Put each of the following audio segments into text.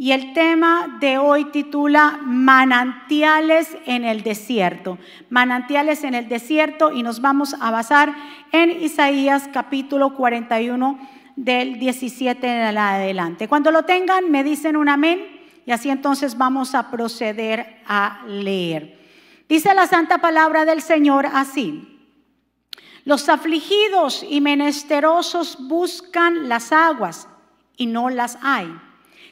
y el tema de hoy titula Manantiales en el desierto. Manantiales en el desierto y nos vamos a basar en Isaías capítulo 41 del 17 en adelante. Cuando lo tengan me dicen un amén y así entonces vamos a proceder a leer. Dice la santa palabra del Señor así. Los afligidos y menesterosos buscan las aguas y no las hay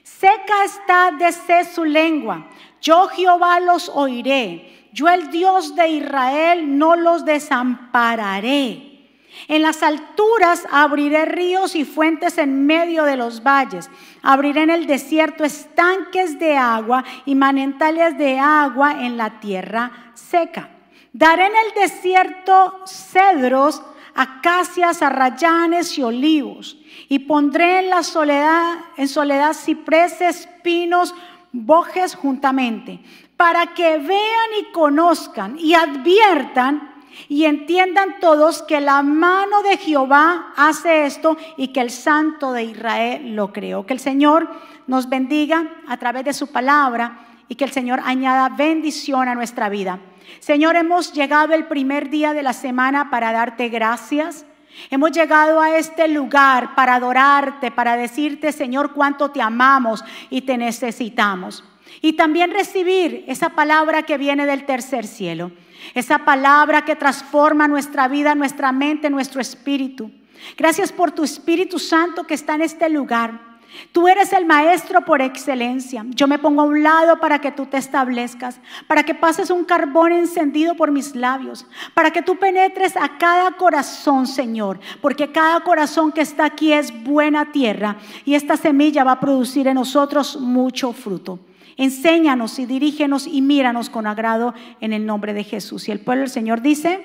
Seca está de su lengua. Yo Jehová los oiré. Yo el Dios de Israel no los desampararé. En las alturas abriré ríos y fuentes en medio de los valles. Abriré en el desierto estanques de agua y manantiales de agua en la tierra seca. Daré en el desierto cedros, acacias, arrayanes y olivos y pondré en la soledad, en soledad cipreses, pinos, bojes juntamente, para que vean y conozcan y adviertan y entiendan todos que la mano de Jehová hace esto y que el Santo de Israel lo creó. Que el Señor nos bendiga a través de su palabra y que el Señor añada bendición a nuestra vida. Señor, hemos llegado el primer día de la semana para darte gracias Hemos llegado a este lugar para adorarte, para decirte, Señor, cuánto te amamos y te necesitamos. Y también recibir esa palabra que viene del tercer cielo, esa palabra que transforma nuestra vida, nuestra mente, nuestro espíritu. Gracias por tu Espíritu Santo que está en este lugar. Tú eres el maestro por excelencia. Yo me pongo a un lado para que tú te establezcas, para que pases un carbón encendido por mis labios, para que tú penetres a cada corazón, Señor, porque cada corazón que está aquí es buena tierra y esta semilla va a producir en nosotros mucho fruto. Enséñanos y dirígenos y míranos con agrado en el nombre de Jesús. Y el pueblo del Señor dice,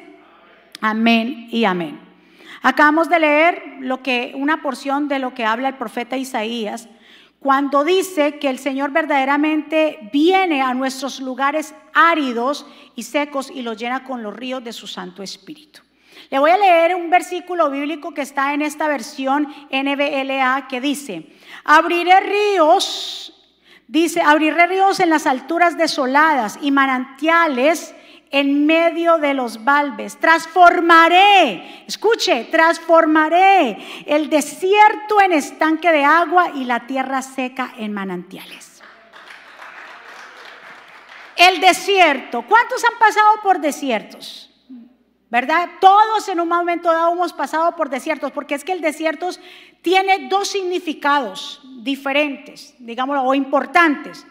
amén y amén. Acabamos de leer lo que una porción de lo que habla el profeta Isaías cuando dice que el Señor verdaderamente viene a nuestros lugares áridos y secos y los llena con los ríos de su Santo Espíritu. Le voy a leer un versículo bíblico que está en esta versión NBLA que dice, abriré ríos, dice, abriré ríos en las alturas desoladas y manantiales en medio de los valves. Transformaré, escuche, transformaré el desierto en estanque de agua y la tierra seca en manantiales. El desierto. ¿Cuántos han pasado por desiertos? ¿Verdad? Todos en un momento dado hemos pasado por desiertos, porque es que el desierto tiene dos significados diferentes, digámoslo, o importantes.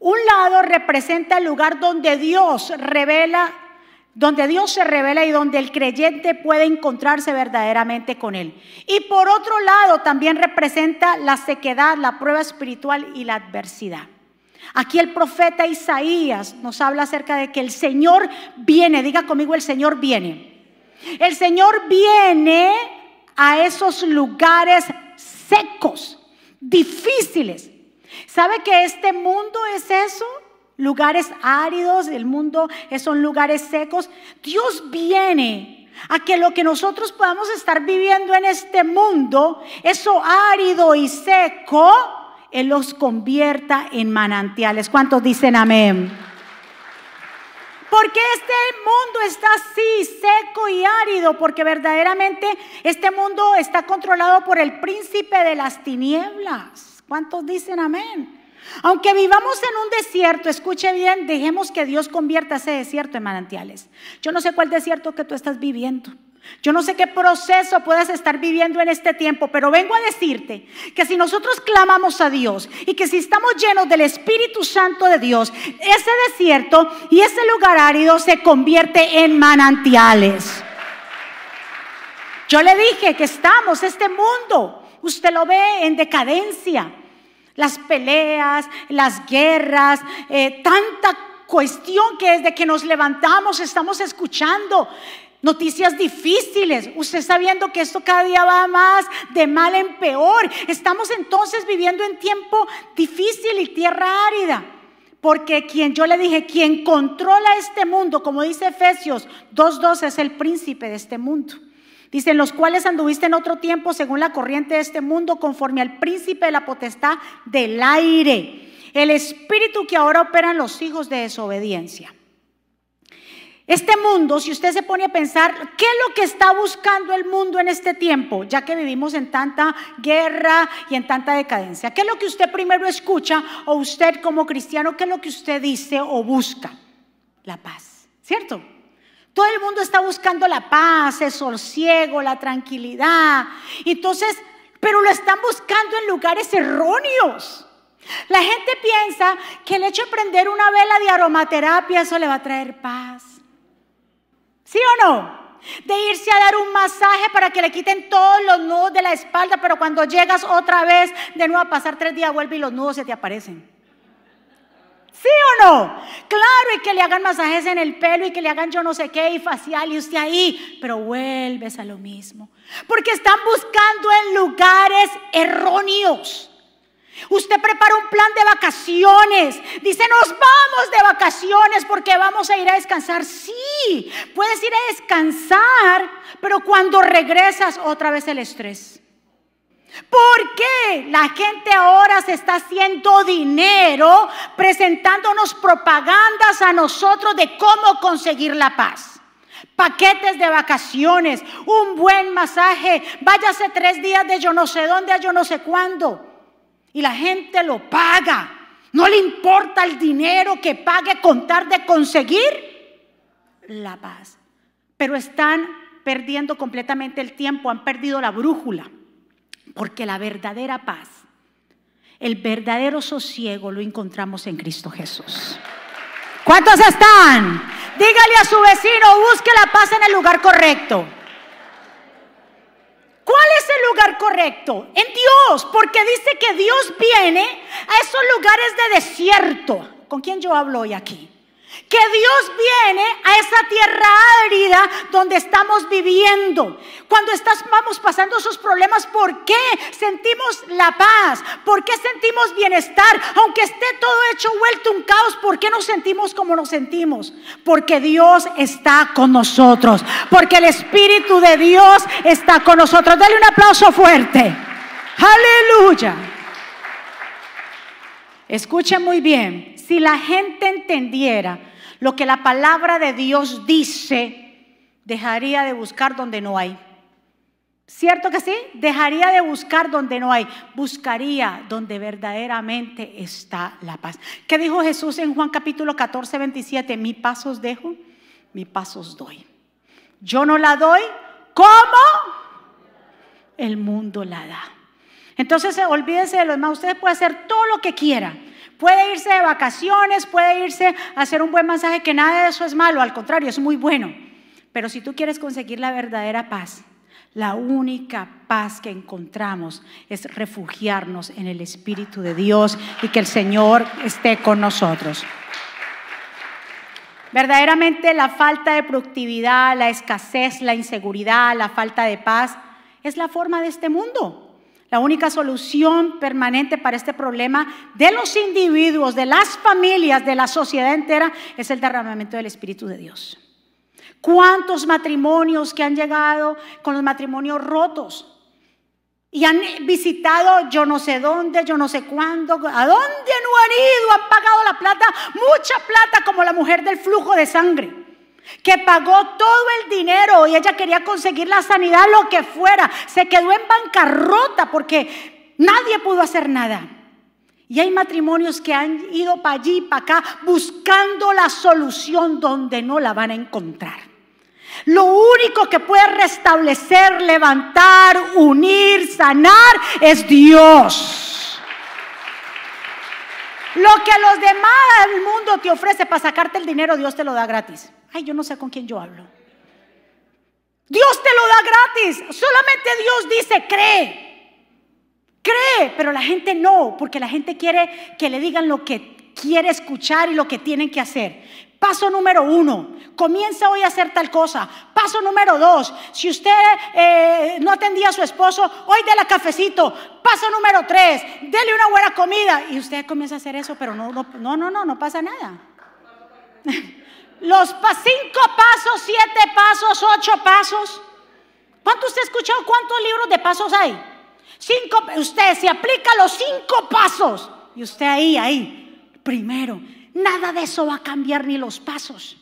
Un lado representa el lugar donde Dios revela, donde Dios se revela y donde el creyente puede encontrarse verdaderamente con Él. Y por otro lado también representa la sequedad, la prueba espiritual y la adversidad. Aquí el profeta Isaías nos habla acerca de que el Señor viene, diga conmigo, el Señor viene. El Señor viene a esos lugares secos, difíciles, ¿Sabe que este mundo es eso? Lugares áridos, el mundo son lugares secos. Dios viene a que lo que nosotros podamos estar viviendo en este mundo, eso árido y seco, Él los convierta en manantiales. ¿Cuántos dicen amén? Porque este mundo está así, seco y árido, porque verdaderamente este mundo está controlado por el príncipe de las tinieblas. ¿Cuántos dicen amén? Aunque vivamos en un desierto, escuche bien, dejemos que Dios convierta ese desierto en manantiales. Yo no sé cuál desierto que tú estás viviendo. Yo no sé qué proceso puedas estar viviendo en este tiempo, pero vengo a decirte que si nosotros clamamos a Dios y que si estamos llenos del Espíritu Santo de Dios, ese desierto y ese lugar árido se convierte en manantiales. Yo le dije que estamos, este mundo, usted lo ve en decadencia las peleas, las guerras, eh, tanta cuestión que desde que nos levantamos estamos escuchando noticias difíciles. Usted sabiendo que esto cada día va más de mal en peor. Estamos entonces viviendo en tiempo difícil y tierra árida. Porque quien yo le dije, quien controla este mundo, como dice Efesios 2.2, es el príncipe de este mundo. Dicen, los cuales anduviste en otro tiempo según la corriente de este mundo, conforme al príncipe de la potestad del aire, el espíritu que ahora opera en los hijos de desobediencia. Este mundo, si usted se pone a pensar, ¿qué es lo que está buscando el mundo en este tiempo? Ya que vivimos en tanta guerra y en tanta decadencia. ¿Qué es lo que usted primero escucha o usted como cristiano, qué es lo que usted dice o busca? La paz, ¿cierto? Todo el mundo está buscando la paz, el sosiego, la tranquilidad. Entonces, pero lo están buscando en lugares erróneos. La gente piensa que el hecho de prender una vela de aromaterapia, eso le va a traer paz. ¿Sí o no? De irse a dar un masaje para que le quiten todos los nudos de la espalda, pero cuando llegas otra vez, de nuevo a pasar tres días, vuelve y los nudos se te aparecen. ¿Sí o no? Claro, y que le hagan masajes en el pelo y que le hagan yo no sé qué y facial y usted ahí, pero vuelves a lo mismo. Porque están buscando en lugares erróneos. Usted prepara un plan de vacaciones. Dice, nos vamos de vacaciones porque vamos a ir a descansar. Sí, puedes ir a descansar, pero cuando regresas otra vez el estrés. ¿Por qué la gente ahora se está haciendo dinero presentándonos propagandas a nosotros de cómo conseguir la paz? Paquetes de vacaciones, un buen masaje, váyase tres días de yo no sé dónde a yo no sé cuándo. Y la gente lo paga. No le importa el dinero que pague contar de conseguir la paz. Pero están perdiendo completamente el tiempo, han perdido la brújula. Porque la verdadera paz, el verdadero sosiego lo encontramos en Cristo Jesús. ¿Cuántos están? Dígale a su vecino, busque la paz en el lugar correcto. ¿Cuál es el lugar correcto? En Dios, porque dice que Dios viene a esos lugares de desierto. ¿Con quién yo hablo hoy aquí? Que Dios viene a esa tierra árida donde estamos viviendo. Cuando estamos pasando esos problemas, ¿por qué sentimos la paz? ¿Por qué sentimos bienestar? Aunque esté todo hecho vuelto un caos, ¿por qué nos sentimos como nos sentimos? Porque Dios está con nosotros. Porque el Espíritu de Dios está con nosotros. Dale un aplauso fuerte. Aleluya. Escuchen muy bien. Si la gente entendiera lo que la palabra de Dios dice, dejaría de buscar donde no hay. ¿Cierto que sí? Dejaría de buscar donde no hay. Buscaría donde verdaderamente está la paz. ¿Qué dijo Jesús en Juan capítulo 14, 27? Mi pasos dejo, mi pasos doy. Yo no la doy como el mundo la da. Entonces olvídese de lo demás. Usted puede hacer todo lo que quiera. Puede irse de vacaciones, puede irse a hacer un buen masaje, que nada de eso es malo, al contrario, es muy bueno. Pero si tú quieres conseguir la verdadera paz, la única paz que encontramos es refugiarnos en el Espíritu de Dios y que el Señor esté con nosotros. Verdaderamente la falta de productividad, la escasez, la inseguridad, la falta de paz es la forma de este mundo. La única solución permanente para este problema de los individuos, de las familias, de la sociedad entera, es el derramamiento del Espíritu de Dios. ¿Cuántos matrimonios que han llegado con los matrimonios rotos? Y han visitado yo no sé dónde, yo no sé cuándo, a dónde no han ido, han pagado la plata, mucha plata como la mujer del flujo de sangre que pagó todo el dinero y ella quería conseguir la sanidad, lo que fuera. Se quedó en bancarrota porque nadie pudo hacer nada. Y hay matrimonios que han ido para allí, para acá, buscando la solución donde no la van a encontrar. Lo único que puede restablecer, levantar, unir, sanar es Dios. Lo que los demás del mundo te ofrece para sacarte el dinero, Dios te lo da gratis. Ay, yo no sé con quién yo hablo. Dios te lo da gratis. Solamente Dios dice, cree. Cree, pero la gente no, porque la gente quiere que le digan lo que quiere escuchar y lo que tienen que hacer. Paso número uno, comienza hoy a hacer tal cosa. Paso número dos, si usted eh, no atendía a su esposo, hoy la cafecito. Paso número tres, dele una buena comida. Y usted comienza a hacer eso, pero no, no, no, no, no pasa nada. Los cinco pasos, siete pasos, ocho pasos. ¿Cuánto usted ha escuchado cuántos libros de pasos hay? Cinco, usted se aplica los cinco pasos y usted ahí, ahí. primero. Nada de eso va a cambiar ni los pasos.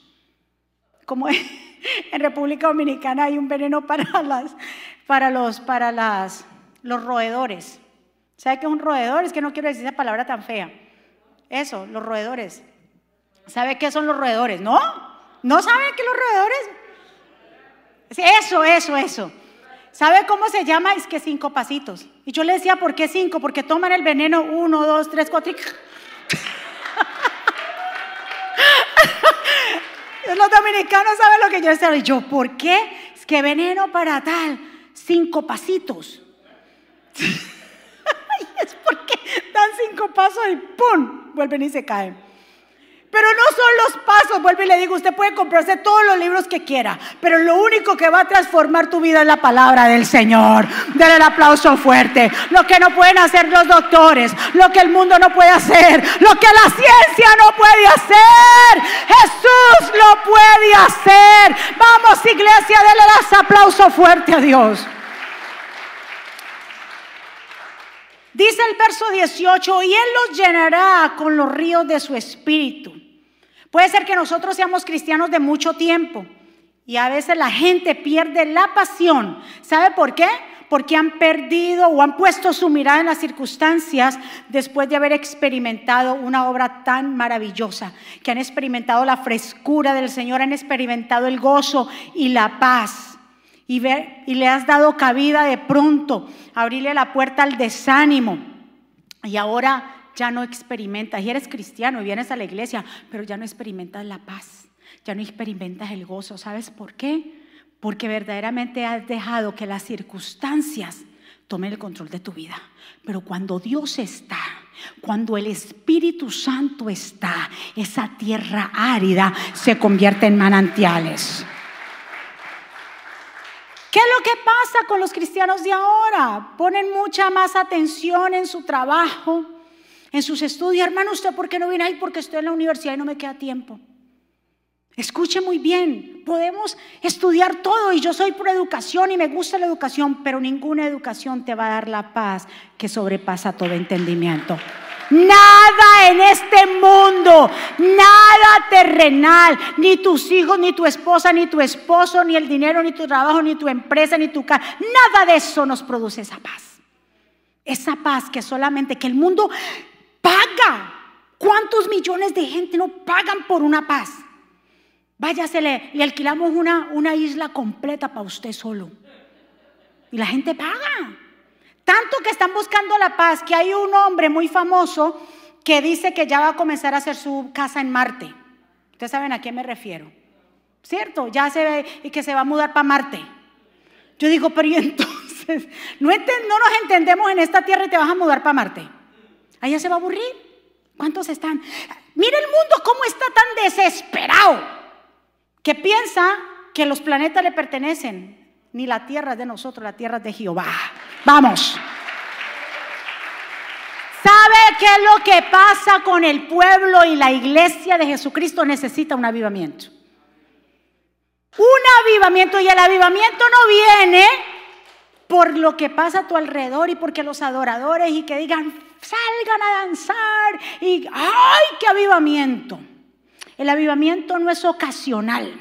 Como en República Dominicana hay un veneno para las para los para las los roedores. ¿Sabe qué es un roedor? Es que no quiero decir esa palabra tan fea. Eso, los roedores. ¿Sabe qué son los roedores? ¿No? ¿No saben qué los roedores? Eso, eso, eso. ¿Sabe cómo se llama? Es que cinco pasitos. Y yo le decía, ¿por qué cinco? Porque toman el veneno uno, dos, tres, cuatro y... Los dominicanos saben lo que yo decía. Y yo, ¿por qué? Es que veneno para tal. Cinco pasitos. es porque dan cinco pasos y ¡pum! Vuelven y se caen. Pero no son los pasos, vuelvo y le digo, usted puede comprarse todos los libros que quiera, pero lo único que va a transformar tu vida es la palabra del Señor. Denle el aplauso fuerte. Lo que no pueden hacer los doctores, lo que el mundo no puede hacer, lo que la ciencia no puede hacer, Jesús lo puede hacer. Vamos iglesia, denle el aplauso fuerte a Dios. Dice el verso 18, y Él los llenará con los ríos de su espíritu. Puede ser que nosotros seamos cristianos de mucho tiempo y a veces la gente pierde la pasión. ¿Sabe por qué? Porque han perdido o han puesto su mirada en las circunstancias después de haber experimentado una obra tan maravillosa, que han experimentado la frescura del Señor, han experimentado el gozo y la paz y, y le has dado cabida de pronto, abrirle la puerta al desánimo y ahora ya no experimentas, y eres cristiano y vienes a la iglesia, pero ya no experimentas la paz, ya no experimentas el gozo. ¿Sabes por qué? Porque verdaderamente has dejado que las circunstancias tomen el control de tu vida. Pero cuando Dios está, cuando el Espíritu Santo está, esa tierra árida se convierte en manantiales. ¿Qué es lo que pasa con los cristianos de ahora? Ponen mucha más atención en su trabajo, en sus estudios. Hermano, ¿usted por qué no viene ahí? Porque estoy en la universidad y no me queda tiempo. Escuche muy bien, podemos estudiar todo y yo soy por educación y me gusta la educación, pero ninguna educación te va a dar la paz que sobrepasa todo entendimiento. Nada en este mundo, nada terrenal, ni tus hijos, ni tu esposa, ni tu esposo, ni el dinero, ni tu trabajo, ni tu empresa, ni tu casa, nada de eso nos produce esa paz. Esa paz que solamente que el mundo paga. ¿Cuántos millones de gente no pagan por una paz? Váyasele y alquilamos una, una isla completa para usted solo. Y la gente paga. Tanto que están buscando la paz que hay un hombre muy famoso que dice que ya va a comenzar a hacer su casa en Marte. Ustedes saben a quién me refiero. ¿Cierto? Ya se ve y que se va a mudar para Marte. Yo digo, pero ¿y entonces? No, no nos entendemos en esta tierra y te vas a mudar para Marte. Allá se va a aburrir. ¿Cuántos están? Mira el mundo cómo está tan desesperado que piensa que los planetas le pertenecen. Ni la tierra es de nosotros, la tierra es de Jehová. Vamos. ¿Sabe qué es lo que pasa con el pueblo y la iglesia de Jesucristo? Necesita un avivamiento. Un avivamiento y el avivamiento no viene por lo que pasa a tu alrededor y porque los adoradores y que digan, salgan a danzar y, ¡ay, qué avivamiento! El avivamiento no es ocasional.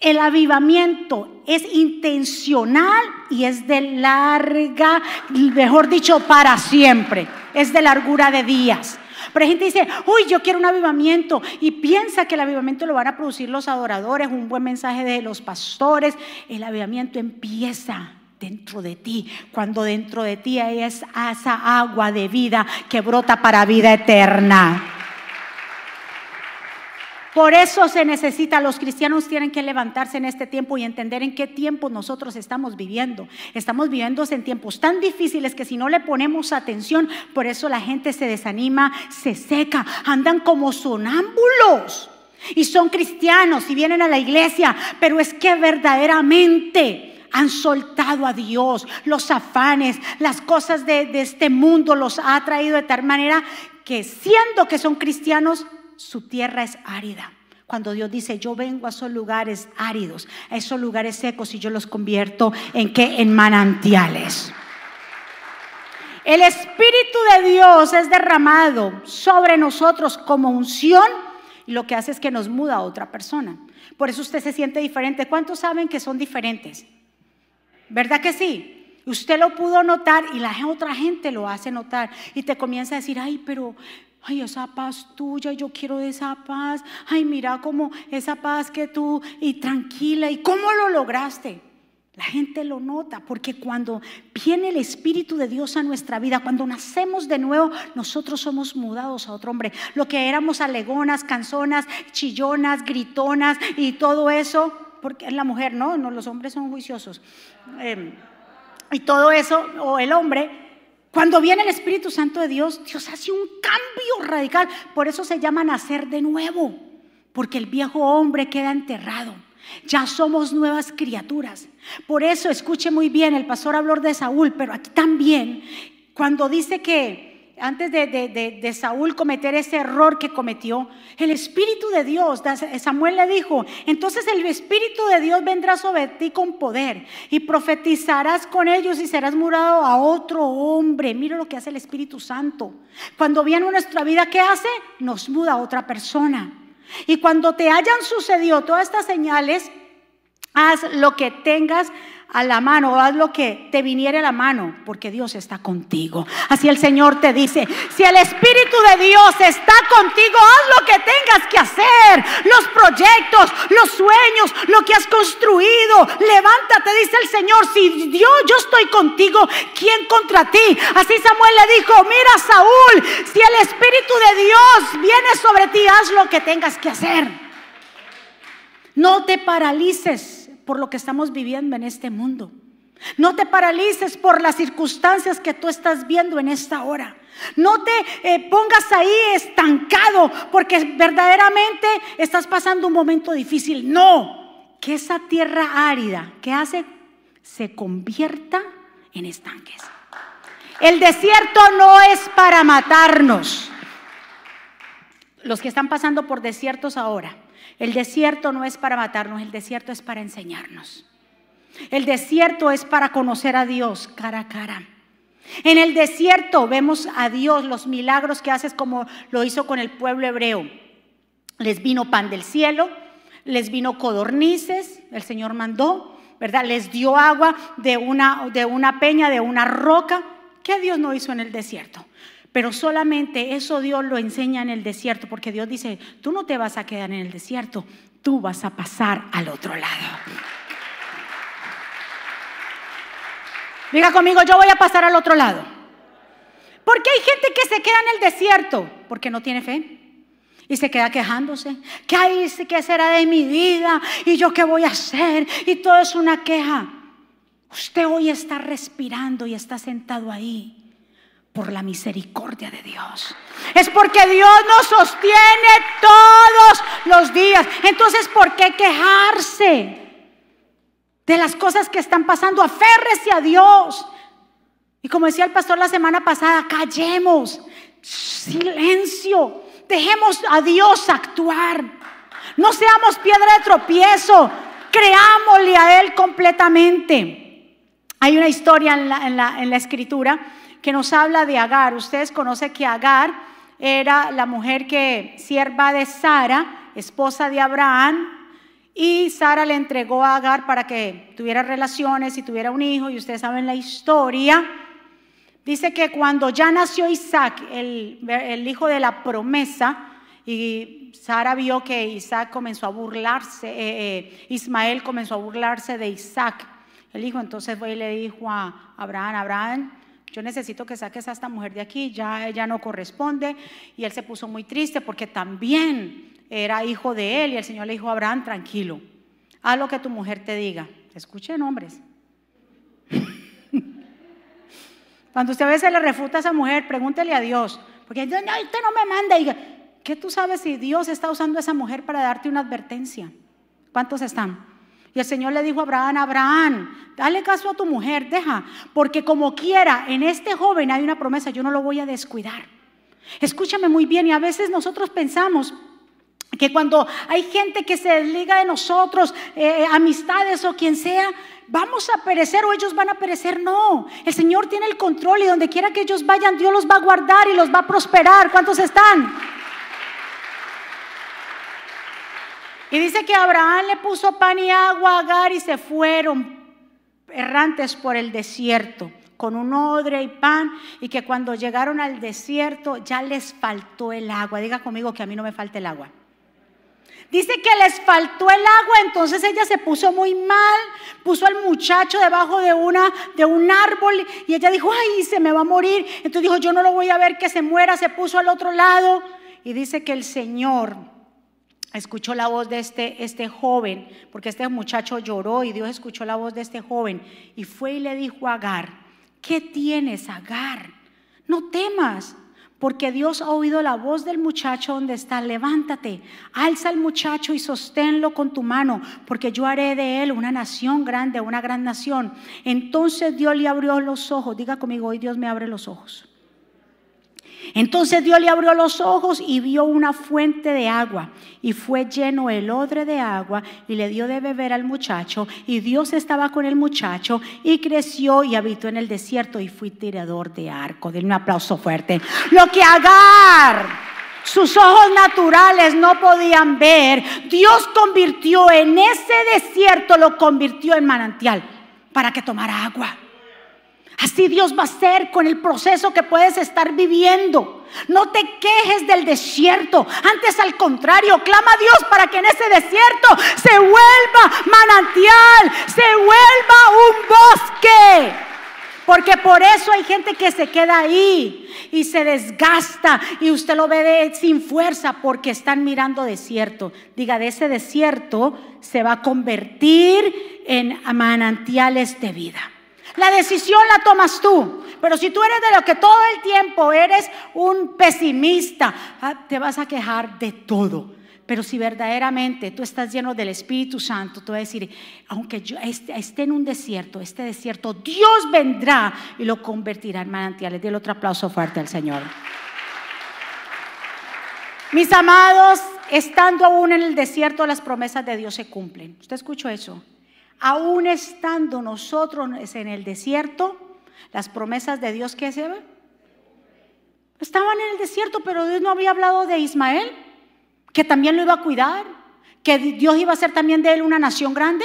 El avivamiento es intencional y es de larga, mejor dicho, para siempre. Es de largura de días. Pero hay gente dice, uy, yo quiero un avivamiento y piensa que el avivamiento lo van a producir los adoradores, un buen mensaje de los pastores. El avivamiento empieza dentro de ti, cuando dentro de ti hay esa agua de vida que brota para vida eterna. Por eso se necesita, los cristianos tienen que levantarse en este tiempo y entender en qué tiempo nosotros estamos viviendo. Estamos viviendo en tiempos tan difíciles que si no le ponemos atención, por eso la gente se desanima, se seca, andan como sonámbulos. Y son cristianos y vienen a la iglesia, pero es que verdaderamente han soltado a Dios, los afanes, las cosas de, este mundo los ha traído de tal manera que siendo que son cristianos, su tierra es árida. Cuando Dios dice, yo vengo a esos lugares áridos, a esos lugares secos y yo los convierto en qué? En manantiales. el Espíritu de Dios es derramado sobre nosotros como unción y lo que hace es que nos muda a otra persona. Por eso usted se siente diferente. ¿Cuántos saben que son diferentes? ¿Verdad que sí? Usted lo pudo notar y la otra gente lo hace notar y te comienza a decir, ay, pero ay, esa paz tuya, yo quiero esa paz, ay, mira cómo esa paz que tú, y tranquila, y cómo lo lograste. La gente lo nota porque cuando viene el Espíritu de Dios a nuestra vida, cuando nacemos de nuevo, nosotros somos mudados a otro hombre. Lo que éramos alegonas, canzonas, chillonas, gritonas y todo eso, porque es la mujer, no, no los hombres son juiciosos. Em, y todo eso, o el hombre, cuando viene el Espíritu Santo de Dios, Dios hace un cambio radical. Por eso se llama nacer de nuevo, porque el viejo hombre queda enterrado. Ya somos nuevas criaturas. Por eso escuche muy bien, el pastor habló de Saúl, pero aquí también, cuando dice que antes de, Saúl cometer ese error que cometió, el Espíritu de Dios, Samuel le dijo, entonces el Espíritu de Dios vendrá sobre ti con poder y profetizarás con ellos y serás murado a otro hombre. Mira lo que hace el Espíritu Santo. Cuando viene nuestra vida, ¿qué hace? Nos muda a otra persona. Y cuando te hayan sucedido todas estas señales, haz lo que tengas a la mano, haz lo que te viniera a la mano, porque Dios está contigo. Así el Señor te dice, si el Espíritu de Dios está contigo, haz lo que tengas que hacer, los proyectos, los sueños, lo que has construido, levántate, dice el Señor, si Dios, yo estoy contigo, ¿quién contra ti? Así Samuel le dijo, mira Saúl, si el Espíritu de Dios viene sobre ti, haz lo que tengas que hacer. No te paralices por lo que estamos viviendo en este mundo. No te paralices por las circunstancias que tú estás viendo en esta hora. No te eh, pongas ahí estancado porque verdaderamente estás pasando un momento difícil. No, que esa tierra árida que hace se convierta en estanques. El desierto no es para matarnos. Los que están pasando por desiertos ahora, el desierto no es para matarnos, el desierto es para enseñarnos. El desierto es para conocer a Dios cara a cara. En el desierto vemos a Dios los milagros que haces como lo hizo con el pueblo hebreo. Les vino pan del cielo, les vino codornices, el Señor mandó, ¿verdad? Les dio agua de una, de una peña, de una roca. ¿Qué Dios no hizo en el desierto? Pero solamente eso Dios lo enseña en el desierto, porque Dios dice, tú no te vas a quedar en el desierto, tú vas a pasar al otro lado. Diga conmigo, yo voy a pasar al otro lado. Porque hay gente que se queda en el desierto porque no tiene fe. Y se queda quejándose. ¿Qué hay? ¿Qué será de mi vida? ¿Y yo qué voy a hacer? Y todo es una queja. Usted hoy está respirando y está sentado ahí por la misericordia de Dios. Es porque Dios nos sostiene todos los días. Entonces, ¿por qué quejarse de las cosas que están pasando? Aférrese a Dios. Y como decía el pastor la semana pasada, callemos, silencio, dejemos a Dios actuar. No seamos piedra de tropiezo, creámosle a Él completamente. Hay una historia en la, en la, en la escritura que nos habla de Agar. Ustedes conocen que Agar era la mujer que sierva de Sara, esposa de Abraham, y Sara le entregó a Agar para que tuviera relaciones y tuviera un hijo, y ustedes saben la historia. Dice que cuando ya nació Isaac, el, hijo de la promesa, y Sara vio que Isaac comenzó a burlarse, eh, eh, Ismael comenzó a burlarse de Isaac, el hijo, entonces fue y le dijo a Abraham, Abraham, yo necesito que saques a esta mujer de aquí, ya ella no corresponde. Y él se puso muy triste porque también era hijo de él y el Señor le dijo a Abraham, tranquilo, haz lo que tu mujer te diga. Escuchen hombres. Cuando usted a veces le refuta a esa mujer, pregúntele a Dios, porque no, no me manda. Y, ¿Qué tú sabes si Dios está usando a esa mujer para darte una advertencia? ¿Cuántos están? Y el Señor le dijo a Abraham, Abraham, dale caso a tu mujer, deja, porque como quiera, en este joven hay una promesa, yo no lo voy a descuidar. Escúchame muy bien y a veces nosotros pensamos Que cuando hay gente que se desliga de nosotros, eh, amistades o quien sea, vamos a perecer o ellos van a perecer. No, el Señor tiene el control y donde quiera que ellos vayan, Dios los va a guardar y los va a prosperar. ¿Cuántos están? Y dice que Abraham le puso pan y agua a Agar y se fueron errantes por el desierto con un odre y pan y que cuando llegaron al desierto ya les faltó el agua. Diga conmigo que a mí no me falta el agua. Dice que les faltó el agua, entonces ella se puso muy mal, puso al muchacho debajo de una de un árbol y ella dijo, "Ay, se me va a morir." Entonces dijo, "Yo no lo voy a ver que se muera." Se puso al otro lado y dice que el Señor escuchó la voz de este, este joven, porque este muchacho lloró y Dios escuchó la voz de este joven y fue y le dijo a Agar, ¿qué tienes, Agar? No temas, porque Dios ha oído la voz del muchacho donde está. Levántate, alza al muchacho y sosténlo con tu mano, porque yo haré de él una nación grande, una gran nación. Entonces Dios le abrió los ojos. Diga conmigo, hoy Dios me abre los ojos. Entonces Dios le abrió los ojos y vio una fuente de agua y fue lleno el odre de agua y le dio de beber al muchacho y Dios estaba con el muchacho y creció y habitó en el desierto y fue tirador de arco. Denle un aplauso fuerte. Lo que Agar sus ojos naturales no podían ver, Dios convirtió en ese desierto, lo convirtió en manantial para que tomara agua. Así Dios va a ser con el proceso que puedes estar viviendo. No te quejes del desierto. Antes al contrario, clama a Dios para que en ese desierto se vuelva manantial, se vuelva un bosque. Porque por eso hay gente que se queda ahí y se desgasta y usted lo ve sin fuerza porque están mirando desierto. Diga, de ese desierto se va a convertir en manantiales de vida. La decisión la tomas tú. Pero si tú eres de lo que todo el tiempo eres un pesimista, ah, te vas a quejar de todo. Pero si verdaderamente tú estás lleno del Espíritu Santo, tú vas a decir, aunque yo esté en un desierto, este desierto, Dios vendrá y lo convertirá en manantiales. Dile otro aplauso fuerte al Señor. Mis amados, estando aún en el desierto, las promesas de Dios se cumplen. ¿Usted escuchó eso? Aún estando nosotros en el desierto, las promesas de Dios que se ven. Estaban en el desierto, pero Dios no había hablado de Ismael, que también lo iba a cuidar, que Dios iba a ser también de él una nación grande.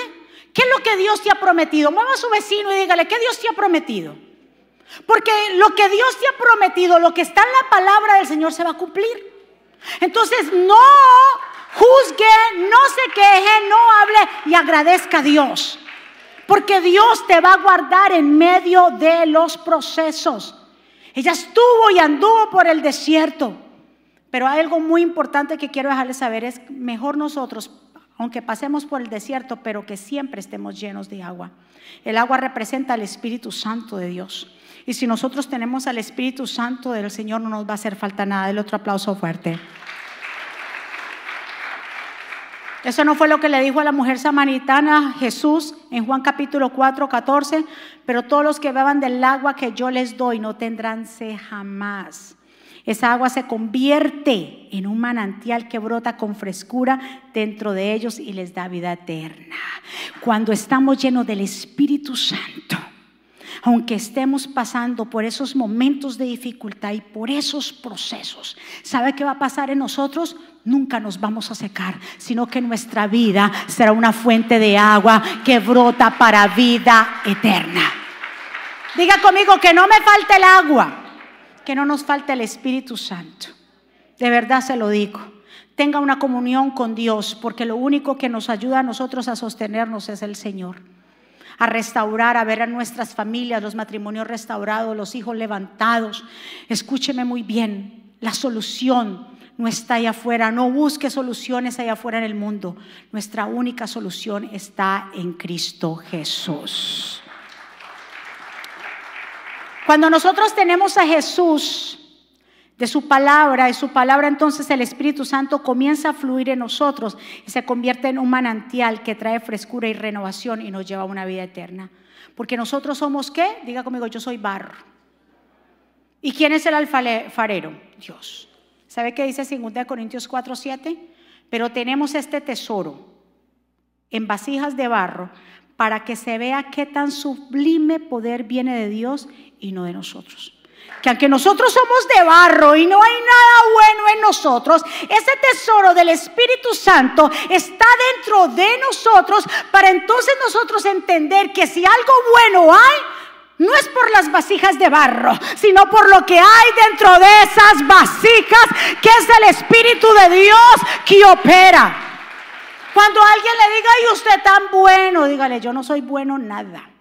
¿Qué es lo que Dios te ha prometido? Mueva a su vecino y dígale, ¿qué Dios te ha prometido? Porque lo que Dios te ha prometido, lo que está en la palabra del Señor se va a cumplir. Entonces, no juzgue, no se queje, no hable y agradezca a Dios. Porque Dios te va a guardar en medio de los procesos. Ella estuvo y anduvo por el desierto. Pero hay algo muy importante que quiero dejarles saber. Es mejor nosotros, aunque pasemos por el desierto, pero que siempre estemos llenos de agua. El agua representa al Espíritu Santo de Dios. Y si nosotros tenemos al Espíritu Santo del Señor, no nos va a hacer falta nada. El otro aplauso fuerte. Eso no fue lo que le dijo a la mujer samaritana Jesús en Juan capítulo 4, 14, pero todos los que beban del agua que yo les doy no tendrán sed jamás. Esa agua se convierte en un manantial que brota con frescura dentro de ellos y les da vida eterna. Cuando estamos llenos del Espíritu Santo, aunque estemos pasando por esos momentos de dificultad y por esos procesos, ¿sabe qué va a pasar en nosotros? Nunca nos vamos a secar, sino que nuestra vida será una fuente de agua que brota para vida eterna. Diga conmigo que no me falte el agua, que no nos falte el Espíritu Santo. De verdad se lo digo. Tenga una comunión con Dios, porque lo único que nos ayuda a nosotros a sostenernos es el Señor a restaurar, a ver a nuestras familias, los matrimonios restaurados, los hijos levantados. Escúcheme muy bien, la solución no está allá afuera, no busque soluciones allá afuera en el mundo. Nuestra única solución está en Cristo Jesús. Cuando nosotros tenemos a Jesús, de su palabra y su palabra entonces el Espíritu Santo comienza a fluir en nosotros y se convierte en un manantial que trae frescura y renovación y nos lleva a una vida eterna. Porque nosotros somos qué? Diga conmigo, yo soy barro. ¿Y quién es el alfarero? Dios. ¿Sabe qué dice 2 Corintios 4, 7? pero tenemos este tesoro en vasijas de barro para que se vea qué tan sublime poder viene de Dios y no de nosotros. Que aunque nosotros somos de barro y no hay nada bueno en nosotros, ese tesoro del Espíritu Santo está dentro de nosotros para entonces nosotros entender que si algo bueno hay, no es por las vasijas de barro, sino por lo que hay dentro de esas vasijas, que es el Espíritu de Dios que opera. Cuando alguien le diga, ay, usted tan bueno, dígale, yo no soy bueno nada.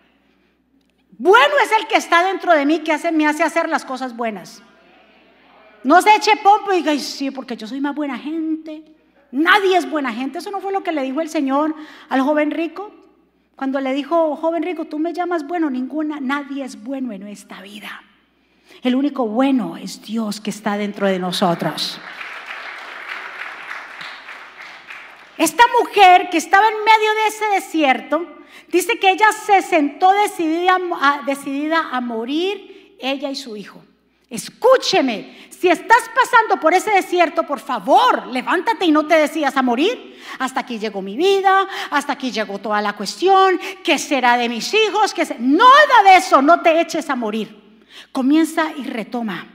Bueno es el que está dentro de mí que me hace hacer las cosas buenas. No se eche pompo y diga, sí, porque yo soy más buena gente. Nadie es buena gente. Eso no fue lo que le dijo el Señor al joven rico. Cuando le dijo, joven rico, tú me llamas bueno, ninguna, nadie es bueno en esta vida. El único bueno es Dios que está dentro de nosotros. Esta mujer que estaba en medio de ese desierto, dice que ella se sentó decidida a, morir, ella y su hijo. Escúcheme, si estás pasando por ese desierto, por favor, levántate y no te decidas a morir. Hasta aquí llegó mi vida, hasta aquí llegó toda la cuestión, ¿qué será de mis hijos? ¿Qué Nada de eso, no te eches a morir. Comienza y retoma.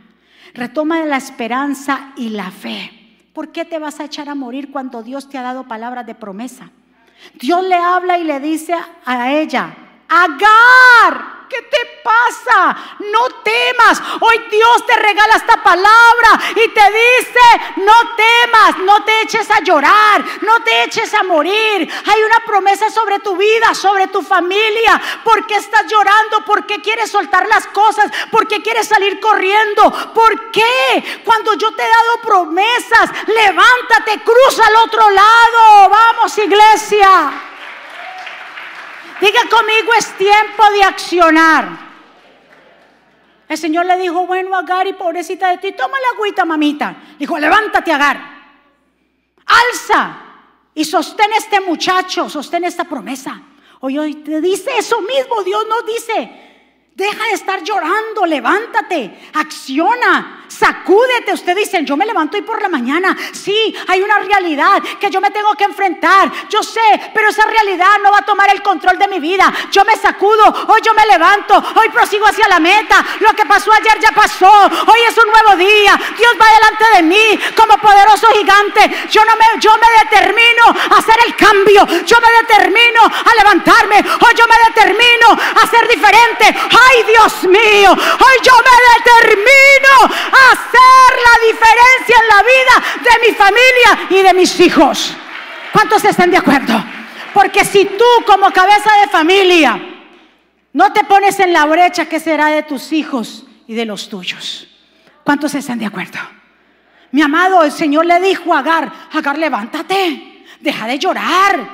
Retoma la esperanza y la fe. ¿Por qué te vas a echar a morir cuando Dios te ha dado palabras de promesa? Dios le habla y le dice a ella, Agar, ¿Qué te pasa? No temas. Hoy Dios te regala esta palabra y te dice, no temas, no te eches a llorar, no te eches a morir. Hay una promesa sobre tu vida, sobre tu familia. ¿Por qué estás llorando? ¿Por qué quieres soltar las cosas? ¿Por qué quieres salir corriendo? ¿Por qué? Cuando yo te he dado promesas, levántate, cruza al otro lado. Vamos, iglesia. Diga conmigo, es tiempo de accionar. El Señor le dijo, bueno, Agar, y pobrecita de ti, toma la agüita, mamita. Dijo, levántate, Agar. Alza y sostén este muchacho, sostén esta promesa. Hoy, te dice eso mismo, Dios nos dice, Deja de estar llorando, levántate, acciona, sacúdete. Ustedes dicen, yo me levanto hoy por la mañana. Sí, hay una realidad que yo me tengo que enfrentar. Yo sé, pero esa realidad no va a tomar el control de mi vida. Yo me sacudo, hoy yo me levanto, hoy prosigo hacia la meta. Lo que pasó ayer ya pasó. Hoy es un nuevo día. Dios va delante de mí como poderoso gigante. Yo no me, yo me determino a hacer el cambio. Yo me determino a levantarme. Hoy yo me determino a ser diferente ay Dios mío, hoy yo me determino hacer la diferencia en la vida de mi familia y de mis hijos. ¿Cuántos están de acuerdo? Porque si tú como cabeza de familia no te pones en la brecha, ¿qué será de tus hijos y de los tuyos? ¿Cuántos están de acuerdo? Mi amado, el Señor le dijo a Agar, Agar, levántate, deja de llorar,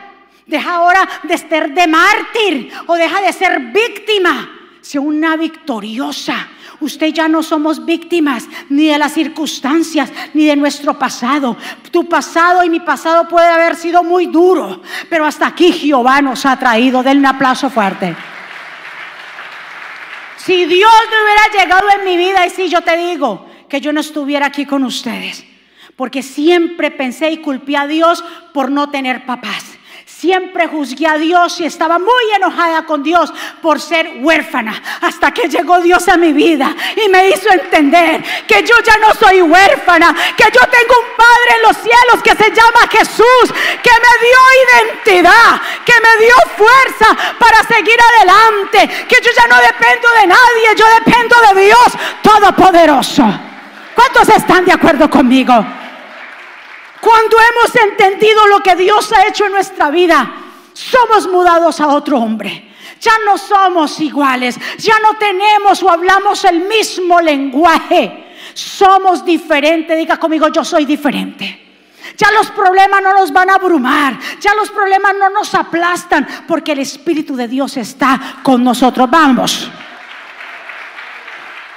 deja ahora de ser de mártir o deja de ser víctima sea una victoriosa. Usted ya no somos víctimas ni de las circunstancias ni de nuestro pasado. Tu pasado y mi pasado puede haber sido muy duro, pero hasta aquí Jehová nos ha traído. Denle un aplauso fuerte. Si Dios no hubiera llegado en mi vida, y si yo te digo que yo no estuviera aquí con ustedes, porque siempre pensé y culpé a Dios por no tener papás. Siempre juzgué a Dios y estaba muy enojada con Dios por ser huérfana. Hasta que llegó Dios a mi vida y me hizo entender que yo ya no soy huérfana, que yo tengo un Padre en los cielos que se llama Jesús, que me dio identidad, que me dio fuerza para seguir adelante, que yo ya no dependo de nadie, yo dependo de Dios Todopoderoso. ¿Cuántos están de acuerdo conmigo? Cuando hemos entendido lo que Dios ha hecho en nuestra vida, somos mudados a otro hombre. Ya no somos iguales, ya no tenemos o hablamos el mismo lenguaje. Somos diferentes. Diga conmigo, yo soy diferente. Ya los problemas no nos van a abrumar, ya los problemas no nos aplastan, porque el Espíritu de Dios está con nosotros. Vamos.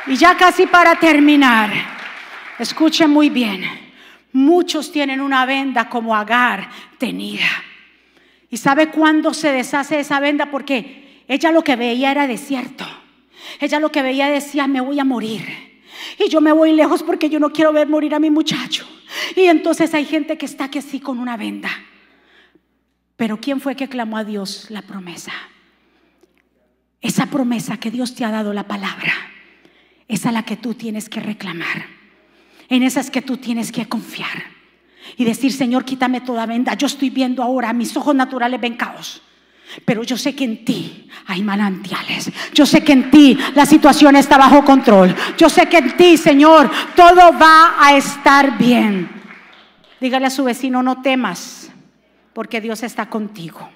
Y ya casi para terminar, escuchen muy bien. Muchos tienen una venda como Agar tenía. ¿Y sabe cuándo se deshace esa venda? Porque ella lo que veía era desierto. Ella lo que veía decía, me voy a morir. Y yo me voy lejos porque yo no quiero ver morir a mi muchacho. Y entonces hay gente que está aquí así con una venda. Pero ¿quién fue que clamó a Dios la promesa? Esa promesa que Dios te ha dado la palabra, es a la que tú tienes que reclamar. En esas que tú tienes que confiar. Y decir, Señor, quítame toda venda. Yo estoy viendo ahora, mis ojos naturales ven caos. Pero yo sé que en ti hay manantiales. Yo sé que en ti la situación está bajo control. Yo sé que en ti, Señor, todo va a estar bien. Dígale a su vecino, no temas, porque Dios está contigo.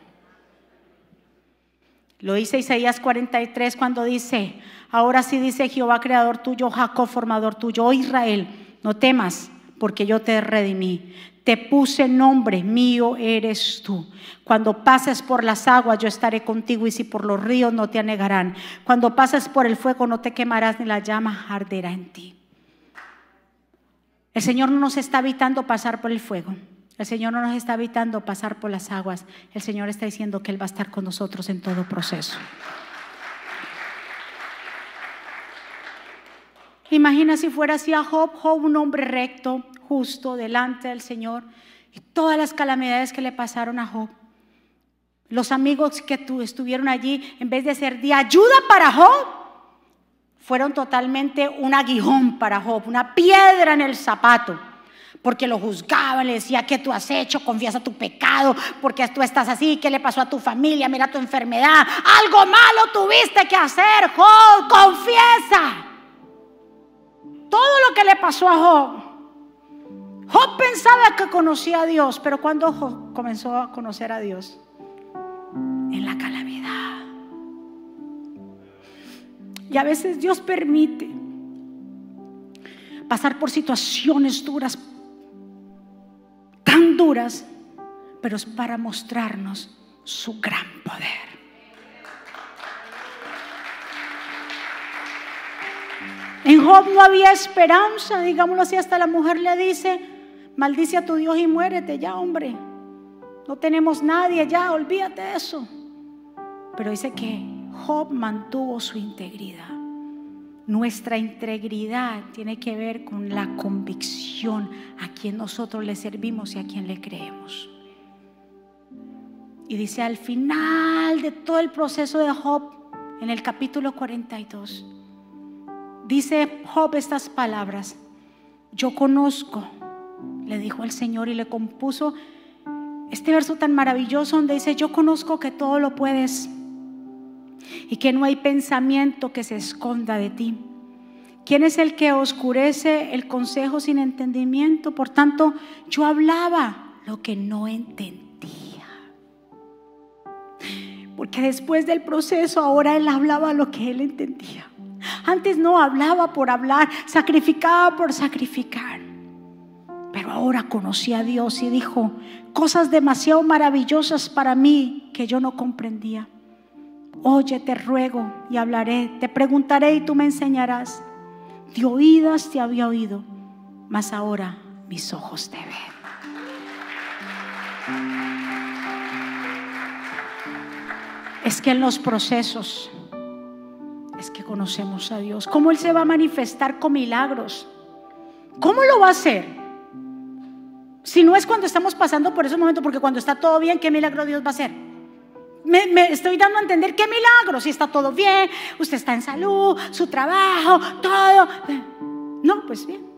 Lo dice Isaías 43 cuando dice, ahora sí dice Jehová, creador tuyo, Jacob, formador tuyo, oh Israel, no temas, porque yo te redimí. Te puse nombre, mío eres tú. Cuando pases por las aguas, yo estaré contigo, y si por los ríos no te anegarán. Cuando pases por el fuego, no te quemarás, ni la llama arderá en ti. El Señor no nos está evitando pasar por el fuego. El Señor no nos está evitando pasar por las aguas. El Señor está diciendo que Él va a estar con nosotros en todo proceso. Imagina si fuera así a Job, Job un hombre recto, justo, delante del Señor, y todas las calamidades que le pasaron a Job. Los amigos que estuvieron allí, en vez de ser de ayuda para Job, fueron totalmente un aguijón para Job, una piedra en el zapato porque lo juzgaba, le decía, ¿qué tú has hecho? Confiesa tu pecado, porque tú estás así, ¿qué le pasó a tu familia? Mira tu enfermedad, algo malo tuviste que hacer, Job, confiesa. Todo lo que le pasó a Job. Job pensaba que conocía a Dios, pero cuando Job comenzó a conocer a Dios? En la calamidad. Y a veces Dios permite pasar por situaciones duras tan duras, pero es para mostrarnos su gran poder. En Job no había esperanza, digámoslo así, hasta la mujer le dice, maldice a tu Dios y muérete ya, hombre. No tenemos nadie ya, olvídate de eso. Pero dice que Job mantuvo su integridad. Nuestra integridad tiene que ver con la convicción a quien nosotros le servimos y a quien le creemos. Y dice al final de todo el proceso de Job, en el capítulo 42, dice Job estas palabras, yo conozco, le dijo el Señor y le compuso este verso tan maravilloso donde dice, yo conozco que todo lo puedes y que no hay pensamiento que se esconda de ti. ¿Quién es el que oscurece el consejo sin entendimiento? Por tanto, yo hablaba lo que no entendía. Porque después del proceso ahora él hablaba lo que él entendía. Antes no hablaba por hablar, sacrificaba por sacrificar. Pero ahora conocí a Dios y dijo cosas demasiado maravillosas para mí que yo no comprendía. Oye, te ruego y hablaré, te preguntaré y tú me enseñarás. De oídas te había oído, mas ahora mis ojos te ven. Es que en los procesos es que conocemos a Dios. ¿Cómo Él se va a manifestar con milagros? ¿Cómo lo va a hacer? Si no es cuando estamos pasando por ese momento, porque cuando está todo bien, ¿qué milagro Dios va a hacer? Me, estoy dando a entender qué milagro, si está todo bien, usted está en salud, su trabajo, todo. No, pues bien.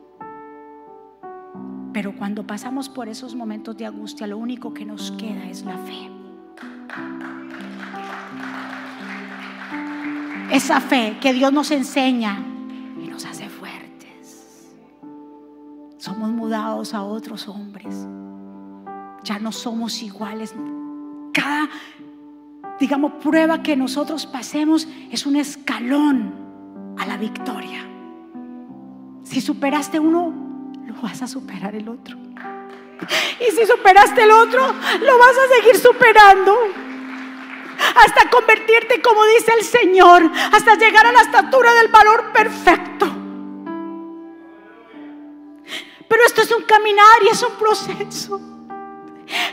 Pero cuando pasamos por esos momentos de angustia, lo único que nos queda es la fe. Esa fe que Dios nos enseña y nos hace fuertes. Somos mudados a otros hombres. Ya no somos iguales. Cada digamos, prueba que nosotros pasemos es un escalón a la victoria. Si superaste uno, lo vas a superar el otro. Y si superaste el otro, lo vas a seguir superando. Hasta convertirte, como dice el Señor, hasta llegar a la estatura del valor perfecto. Pero esto es un caminar y es un proceso.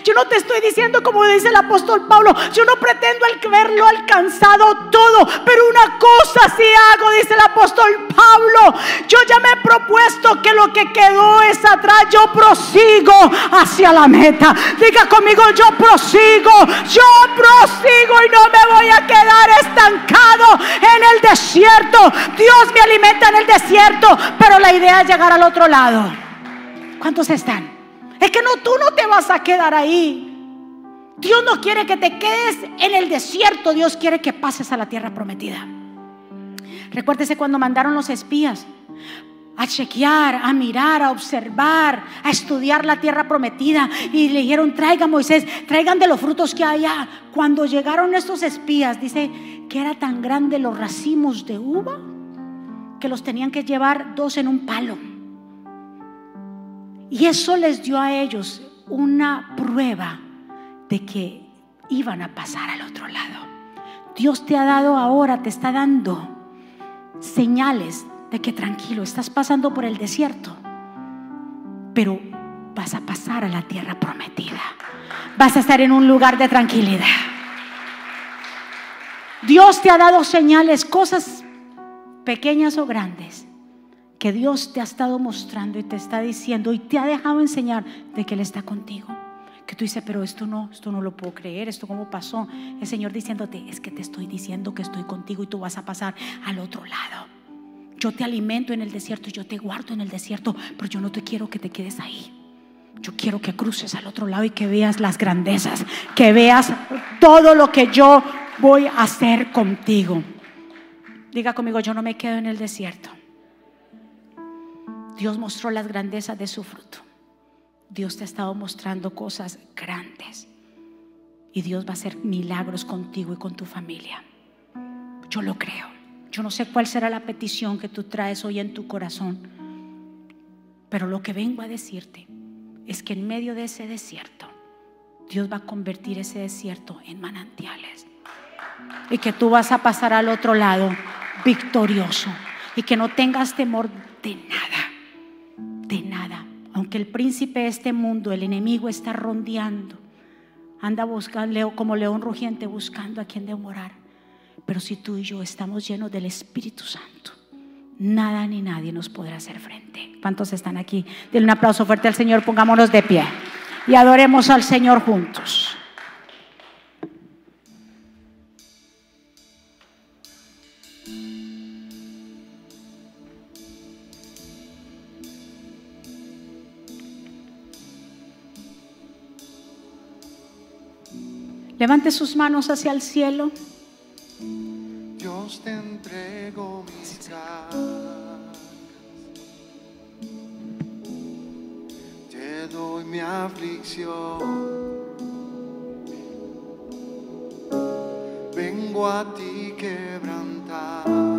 Yo no te estoy diciendo como dice el apóstol Pablo, yo no pretendo verlo alcanzado todo, pero una cosa sí hago, dice el apóstol Pablo. Yo ya me he propuesto que lo que quedó es atrás, yo prosigo hacia la meta. Diga conmigo, yo prosigo, yo prosigo y no me voy a quedar estancado en el desierto. Dios me alimenta en el desierto, pero la idea es llegar al otro lado. ¿Cuántos están? Es que no, tú no te vas a quedar ahí. Dios no quiere que te quedes en el desierto, Dios quiere que pases a la tierra prometida. Recuérdese cuando mandaron los espías a chequear, a mirar, a observar, a estudiar la tierra prometida. Y le dijeron, traigan Moisés, traigan de los frutos que haya. Cuando llegaron estos espías, dice que era tan grande los racimos de uva que los tenían que llevar dos en un palo. Y eso les dio a ellos una prueba de que iban a pasar al otro lado. Dios te ha dado ahora, te está dando señales de que tranquilo, estás pasando por el desierto, pero vas a pasar a la tierra prometida. Vas a estar en un lugar de tranquilidad. Dios te ha dado señales, cosas pequeñas o grandes, que Dios te ha estado mostrando y te está diciendo y te ha dejado enseñar de que Él está contigo. Que tú dices, pero esto no, esto no lo puedo creer, esto cómo pasó. El Señor diciéndote, es que te estoy diciendo que estoy contigo y tú vas a pasar al otro lado. Yo te alimento en el desierto, yo te guardo en el desierto, pero yo no te quiero que te quedes ahí. Yo quiero que cruces al otro lado y que veas las grandezas, que veas todo lo que yo voy a hacer contigo. Diga conmigo, yo no me quedo en el desierto. Dios mostró las grandezas de su fruto. Dios te ha estado mostrando cosas grandes. Y Dios va a hacer milagros contigo y con tu familia. Yo lo creo. Yo no sé cuál será la petición que tú traes hoy en tu corazón. Pero lo que vengo a decirte es que en medio de ese desierto, Dios va a convertir ese desierto en manantiales. Y que tú vas a pasar al otro lado victorioso. Y que no tengas temor de nada Aunque el príncipe de este mundo, el enemigo, está rondeando, anda buscando como león rugiente buscando a quien devorar. Pero si tú y yo estamos llenos del Espíritu Santo, nada ni nadie nos podrá hacer frente. ¿Cuántos están aquí? Denle un aplauso fuerte al Señor, pongámonos de pie y adoremos al Señor juntos. Levante sus manos hacia el cielo. Dios te entrego mis cargas. Te doy mi aflicción. Vengo a ti quebrantado.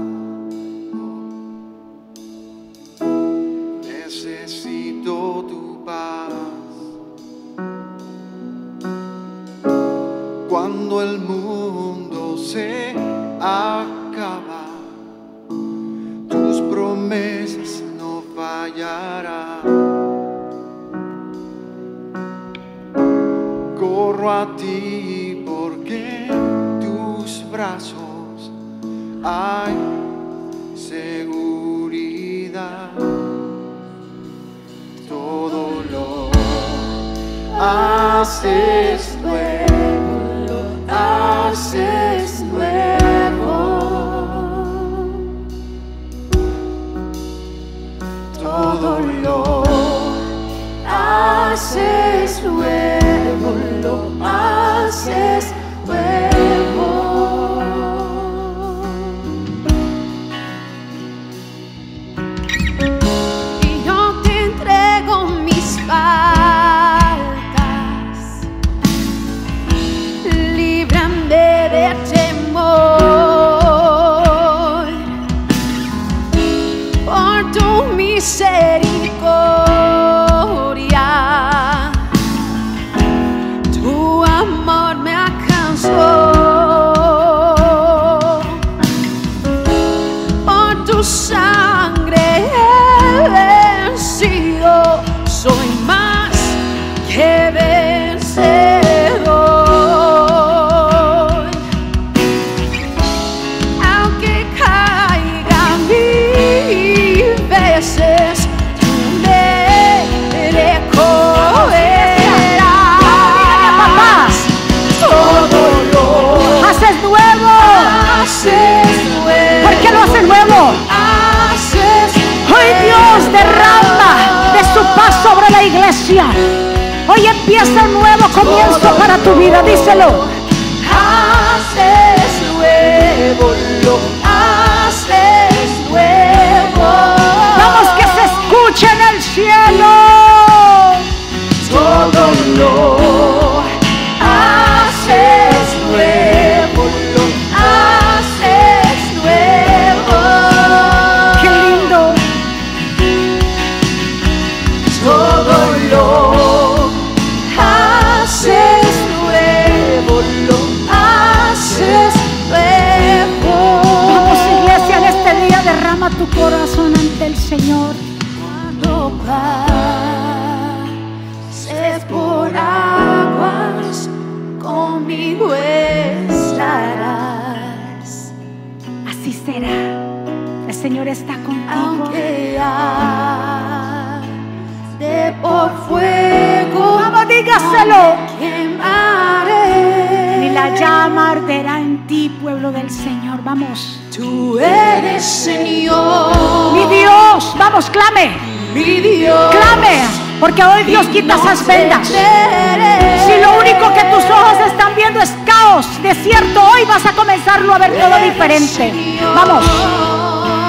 Vamos. Tú eres Señor, Mi Dios, vamos, clame. mi Dios. Clame. Porque hoy Dios quita esas vendas. Si lo único que tus ojos están viendo es caos, desierto, hoy vas a comenzarlo a ver todo diferente. Vamos.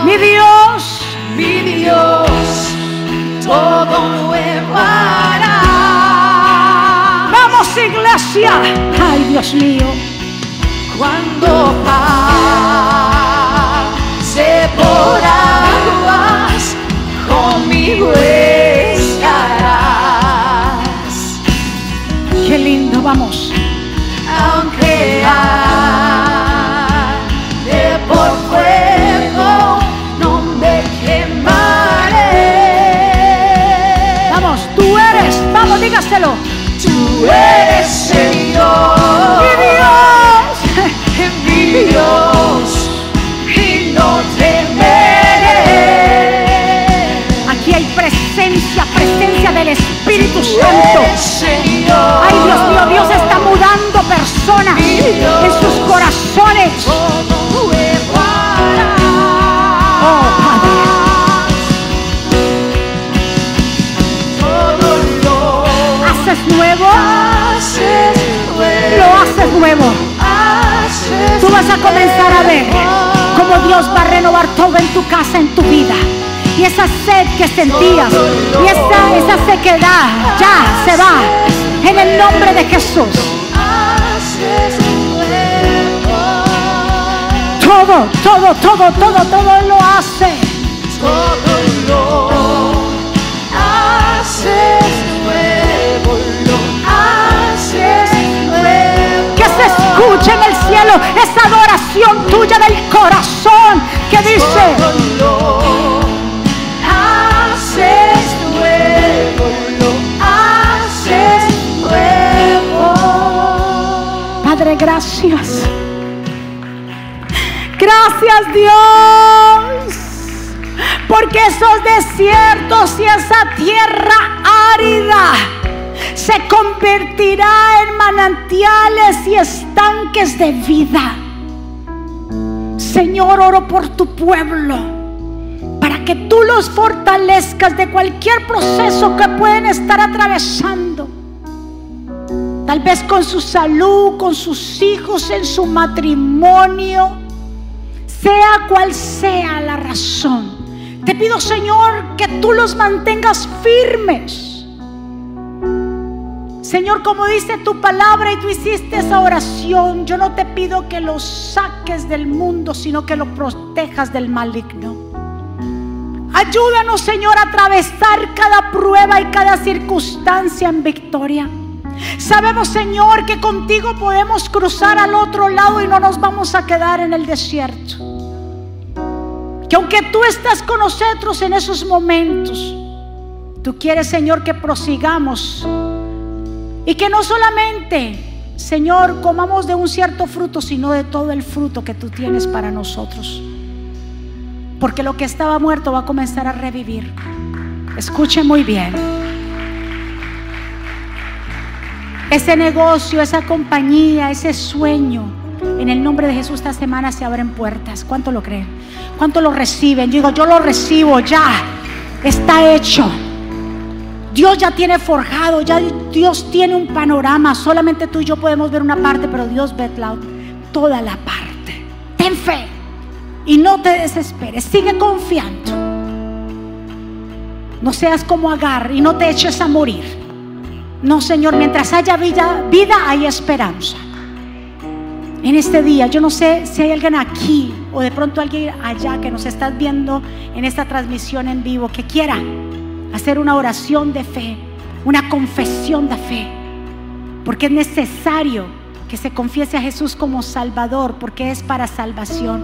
Mi Dios, mi Dios, todo nuevo hará. vamos iglesia. Ay, Dios mío. Cuando pase por aguas, conmigo estarás. Qué lindo, vamos. Aunque ande Dios, y no temeré. Aquí hay presencia, presencia del Espíritu Santo. Señor, Ay, Dios mío, Dios está mudando personas en sus corazones. todo. Oh, Padre. Todo lo Haces nuevo, haces nuevo. lo haces nuevo. Vas a comenzar a ver cómo Dios va a renovar todo en tu casa, en tu vida. Y esa sed que sentías, y esa, esa sequedad, ya se va. En el nombre de Jesús. Todo, todo, todo, todo, todo lo hace. Esa adoración tuya del corazón que dice, nuevo. Haces nuevo. Padre, gracias. Gracias Dios. Porque esos desiertos y esa tierra árida se convertirá en manantiales y estanques de vida. Señor, oro por tu pueblo para que tú los fortalezcas de cualquier proceso que pueden estar atravesando. Tal vez con su salud, con sus hijos, en su matrimonio, sea cual sea la razón. Te pido, Señor, que tú los mantengas firmes. Señor, como dice tu palabra y tú hiciste esa oración, yo no te pido que los saques del mundo, sino que los protejas del maligno. Ayúdanos, Señor, a atravesar cada prueba y cada circunstancia en victoria. Sabemos, Señor, que contigo podemos cruzar al otro lado y no nos vamos a quedar en el desierto. Que aunque tú estás con nosotros en esos momentos, tú quieres, Señor, que prosigamos y que no solamente, Señor, comamos de un cierto fruto, sino de todo el fruto que tú tienes para nosotros. Porque lo que estaba muerto va a comenzar a revivir. Escuche muy bien. Ese negocio, esa compañía, ese sueño, en el nombre de Jesús esta semana se abren puertas. ¿Cuánto lo creen? ¿Cuánto lo reciben? Yo digo, yo lo recibo ya. Está hecho. Dios ya tiene forjado, ya Dios tiene un panorama. Solamente tú y yo podemos ver una parte, pero Dios ve toda la parte. Ten fe y no te desesperes. Sigue confiando. No seas como Agar y no te eches a morir. No, Señor, mientras haya vida, vida hay esperanza. En este día, yo no sé si hay alguien aquí o de pronto alguien allá que nos estás viendo en esta transmisión en vivo que quiera hacer una oración de fe, una confesión de fe, porque es necesario que se confiese a Jesús como Salvador, porque es para salvación.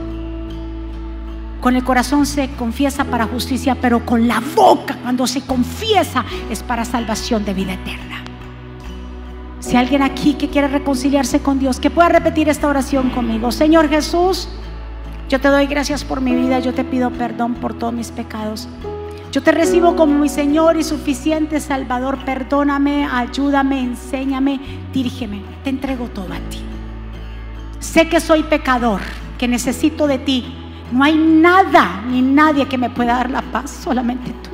Con el corazón se confiesa para justicia, pero con la boca, cuando se confiesa, es para salvación de vida eterna. Si hay alguien aquí que quiere reconciliarse con Dios, que pueda repetir esta oración conmigo. Señor Jesús, yo te doy gracias por mi vida, yo te pido perdón por todos mis pecados. Yo te recibo como mi Señor y suficiente Salvador. Perdóname, ayúdame, enséñame, dirígeme. Te entrego todo a ti. Sé que soy pecador, que necesito de ti. No hay nada ni nadie que me pueda dar la paz, solamente tú.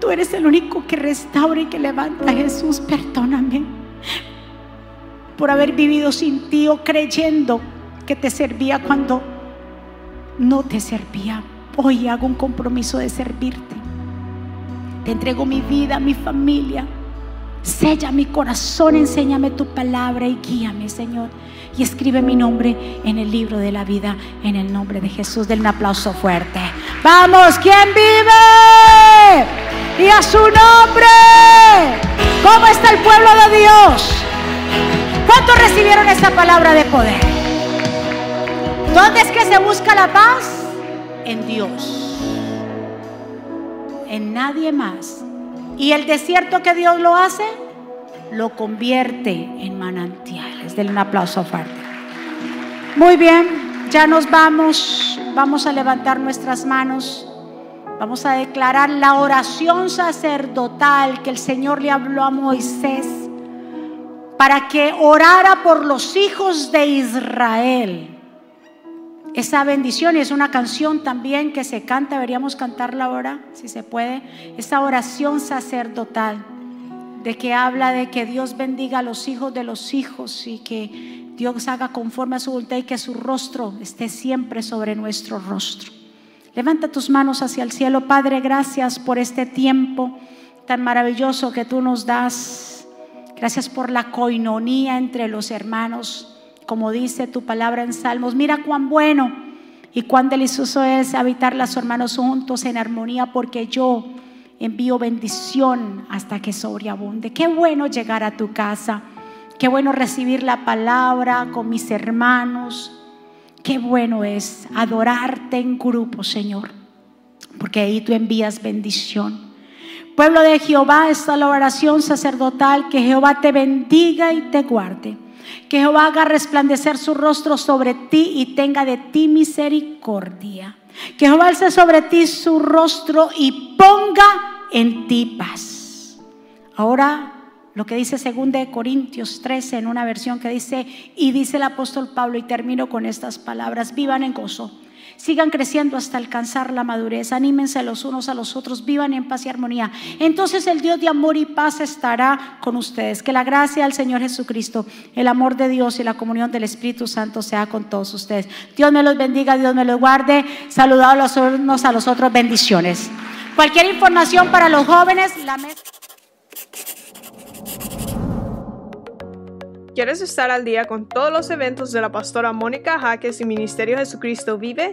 Tú eres el único que restaura y que levanta. Jesús, perdóname por haber vivido sin ti o creyendo que te servía cuando no te servía. Hoy hago un compromiso de servirte. Te entrego mi vida, mi familia. Sella mi corazón, enséñame tu palabra y guíame, Señor. Y escribe mi nombre en el libro de la vida, en el nombre de Jesús. Denle un aplauso fuerte. Vamos, ¿quién vive? Y a su nombre. ¿Cómo está el pueblo de Dios? ¿Cuántos recibieron esta palabra de poder? ¿Dónde es que se busca la paz? En Dios. En nadie más. Y el desierto que Dios lo hace, lo convierte en manantiales. Denle un aplauso fuerte. Muy bien, ya nos vamos. Vamos a levantar nuestras manos. Vamos a declarar la oración sacerdotal que el Señor le habló a Moisés para que orara por los hijos de Israel. Esa bendición es una canción también que se canta, deberíamos cantarla ahora, si se puede. Esa oración sacerdotal de que habla de que Dios bendiga a los hijos de los hijos y que Dios haga conforme a su voluntad y que su rostro esté siempre sobre nuestro rostro. Levanta tus manos hacia el cielo, Padre, gracias por este tiempo tan maravilloso que tú nos das. Gracias por la coinonía entre los hermanos, como dice tu palabra en Salmos. Mira cuán bueno y cuán delicioso es habitar los hermanos juntos en armonía, porque yo envío bendición hasta que sobreabunde. Qué bueno llegar a tu casa. Qué bueno recibir la palabra con mis hermanos. Qué bueno es adorarte en grupo, Señor, porque ahí tú envías bendición. Pueblo de Jehová, está la oración sacerdotal, que Jehová te bendiga y te guarde. Que Jehová haga resplandecer su rostro sobre ti y tenga de ti misericordia. Que Jehová alce sobre ti su rostro y ponga en ti paz. Ahora lo que dice 2 de Corintios 13 en una versión que dice, y dice el apóstol Pablo, y termino con estas palabras, vivan en gozo, sigan creciendo hasta alcanzar la madurez, anímense los unos a los otros, vivan en paz y armonía. Entonces el Dios de amor y paz estará con ustedes. Que la gracia del Señor Jesucristo, el amor de Dios y la comunión del Espíritu Santo sea con todos ustedes. Dios me los bendiga, Dios me los guarde. Saludados los unos a los otros, bendiciones. Cualquier información para los jóvenes, la. ¿Quieres estar al día con todos los eventos de la pastora Mónica Jaques y Ministerio Jesucristo Vive?